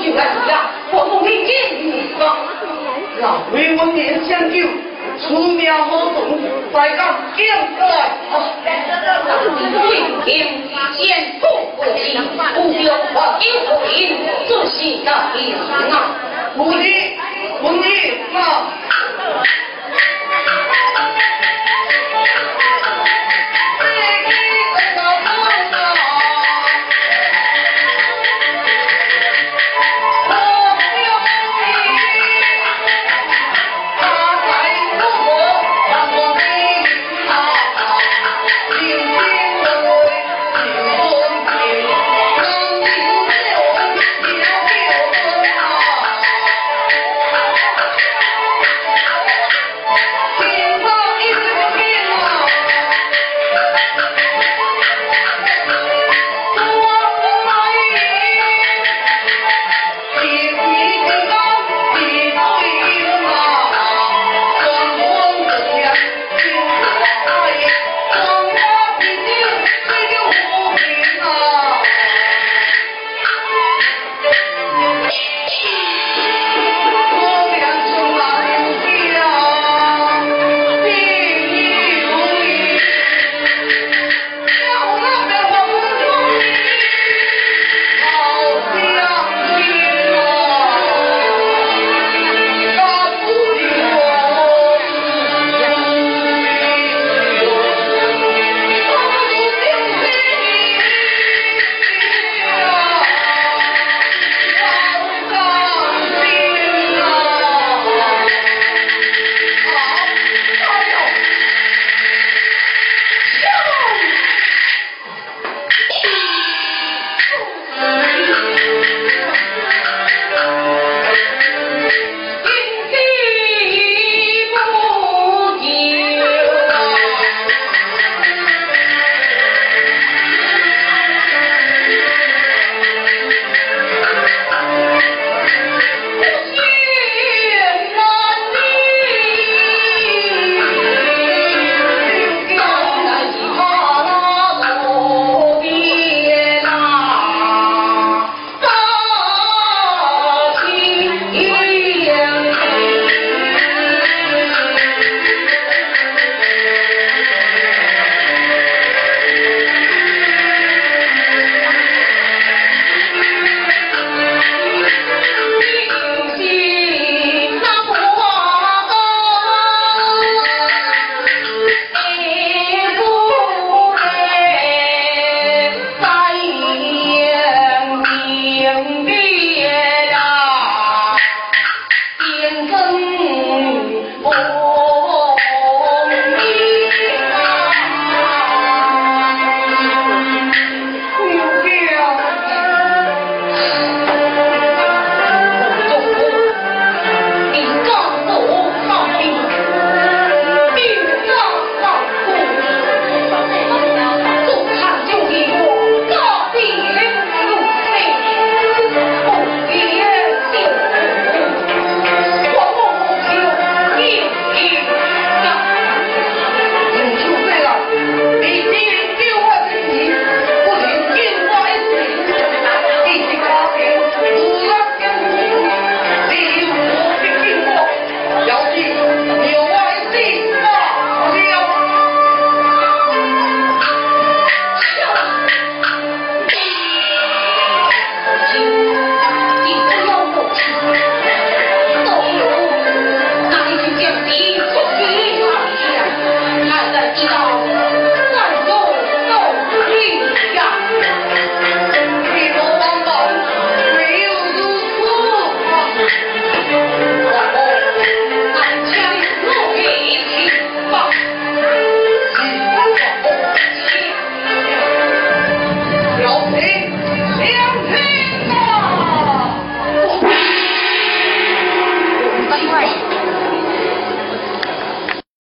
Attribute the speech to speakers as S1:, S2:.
S1: 就来啦我奉 thứ nhất của Phùng Thiên 天先不回，不 thì có là Nguyễn